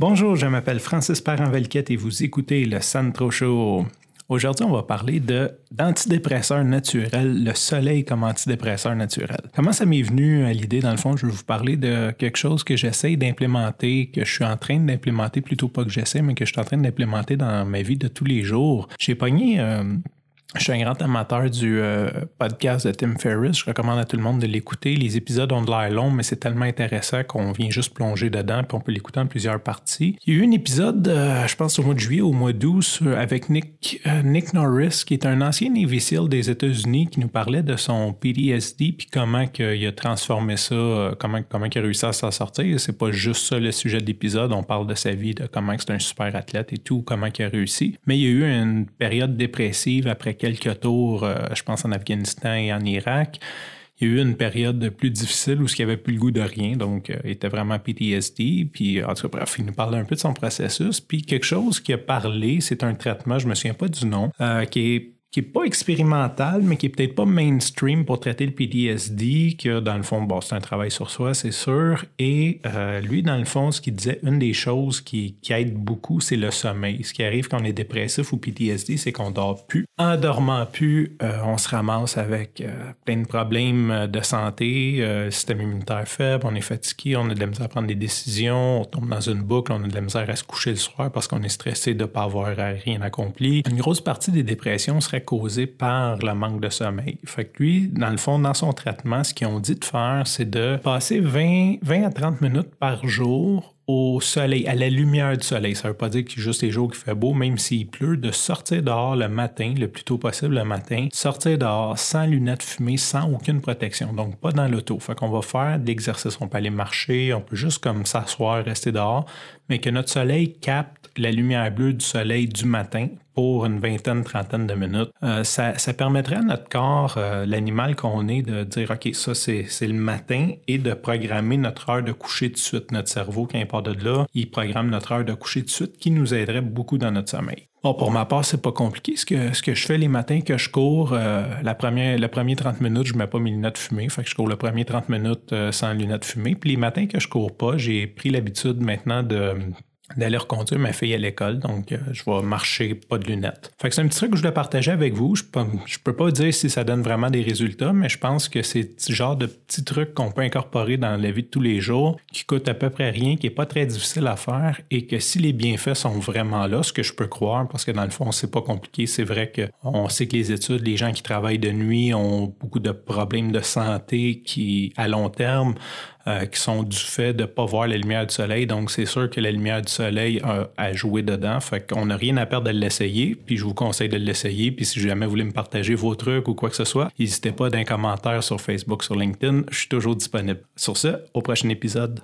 Bonjour, je m'appelle Francis Parent-Velquette et vous écoutez le Santro Show. Aujourd'hui, on va parler de d'antidépresseurs naturels, le soleil comme antidépresseur naturel. Comment ça m'est venu à l'idée, dans le fond, je vais vous parler de quelque chose que j'essaie d'implémenter, que je suis en train d'implémenter, plutôt pas que j'essaie, mais que je suis en train d'implémenter dans ma vie de tous les jours. J'ai pogné euh, je suis un grand amateur du euh, podcast de Tim Ferriss. Je recommande à tout le monde de l'écouter. Les épisodes ont de l'air longs, mais c'est tellement intéressant qu'on vient juste plonger dedans, puis on peut l'écouter en plusieurs parties. Il y a eu un épisode, euh, je pense au mois de juillet, au mois d'août, avec Nick, euh, Nick Norris, qui est un ancien Navy SEAL des États-Unis, qui nous parlait de son PTSD, puis comment il a transformé ça, comment, comment il a réussi à s'en sortir. C'est pas juste ça le sujet de l'épisode. On parle de sa vie, de comment c'est un super athlète et tout, comment il a réussi. Mais il y a eu une période dépressive après quelques tours, euh, je pense en Afghanistan et en Irak. Il y a eu une période plus difficile où il n'y avait plus le goût de rien, donc euh, il était vraiment PTSD. Puis, en tout cas, bref, il nous parlait un peu de son processus. Puis, quelque chose qui a parlé, c'est un traitement, je ne me souviens pas du nom, euh, qui est qui n'est pas expérimental, mais qui est peut-être pas mainstream pour traiter le PTSD, que dans le fond, bon, c'est un travail sur soi, c'est sûr. Et euh, lui, dans le fond, ce qu'il disait, une des choses qui, qui aide beaucoup, c'est le sommeil. Ce qui arrive quand on est dépressif ou PTSD, c'est qu'on dort plus. En dormant plus, euh, on se ramasse avec euh, plein de problèmes de santé, système immunitaire faible, on est fatigué, on a de la misère à prendre des décisions, on tombe dans une boucle, on a de la misère à se coucher le soir parce qu'on est stressé de ne pas avoir rien accompli. Une grosse partie des dépressions serait causé par le manque de sommeil. Fait que lui, dans le fond, dans son traitement, ce qu'ils ont dit de faire, c'est de passer 20, 20 à 30 minutes par jour au soleil, à la lumière du soleil. Ça ne veut pas dire a juste les jours qui fait beau, même s'il pleut, de sortir dehors le matin, le plus tôt possible le matin, sortir dehors sans lunettes fumées, sans aucune protection, donc pas dans l'auto. Fait qu'on va faire de l'exercice, on peut aller marcher, on peut juste comme s'asseoir, rester dehors, mais que notre soleil capte la lumière bleue du soleil du matin pour une vingtaine, trentaine de minutes. Euh, ça, ça, permettrait à notre corps, euh, l'animal qu'on est, de dire, OK, ça c'est le matin et de programmer notre heure de coucher de suite. Notre cerveau, il part de là, il programme notre heure de coucher de suite qui nous aiderait beaucoup dans notre sommeil. Bon, pour ma part, c'est pas compliqué. Ce que, ce que je fais les matins que je cours, euh, la première, le premier 30 minutes, je mets pas mes lunettes fumées. Fait que je cours le premier 30 minutes sans lunettes fumées. Puis les matins que je cours pas, j'ai pris l'habitude maintenant de d'aller reconduire ma fille à l'école, donc euh, je vais marcher pas de lunettes. Fait que c'est un petit truc que je voulais partager avec vous. Je peux, peux pas dire si ça donne vraiment des résultats, mais je pense que c'est ce genre de petits trucs qu'on peut incorporer dans la vie de tous les jours, qui coûtent à peu près rien, qui est pas très difficile à faire, et que si les bienfaits sont vraiment là, ce que je peux croire, parce que dans le fond, c'est pas compliqué, c'est vrai qu'on sait que les études, les gens qui travaillent de nuit ont beaucoup de problèmes de santé qui, à long terme, euh, qui sont du fait de pas voir la lumière du soleil. Donc, c'est sûr que la lumière du soleil a, joué dedans. Fait qu'on n'a rien à perdre de l'essayer. Puis, je vous conseille de l'essayer. Puis, si jamais vous voulez me partager vos trucs ou quoi que ce soit, n'hésitez pas d'un commentaire sur Facebook, sur LinkedIn. Je suis toujours disponible. Sur ce, au prochain épisode.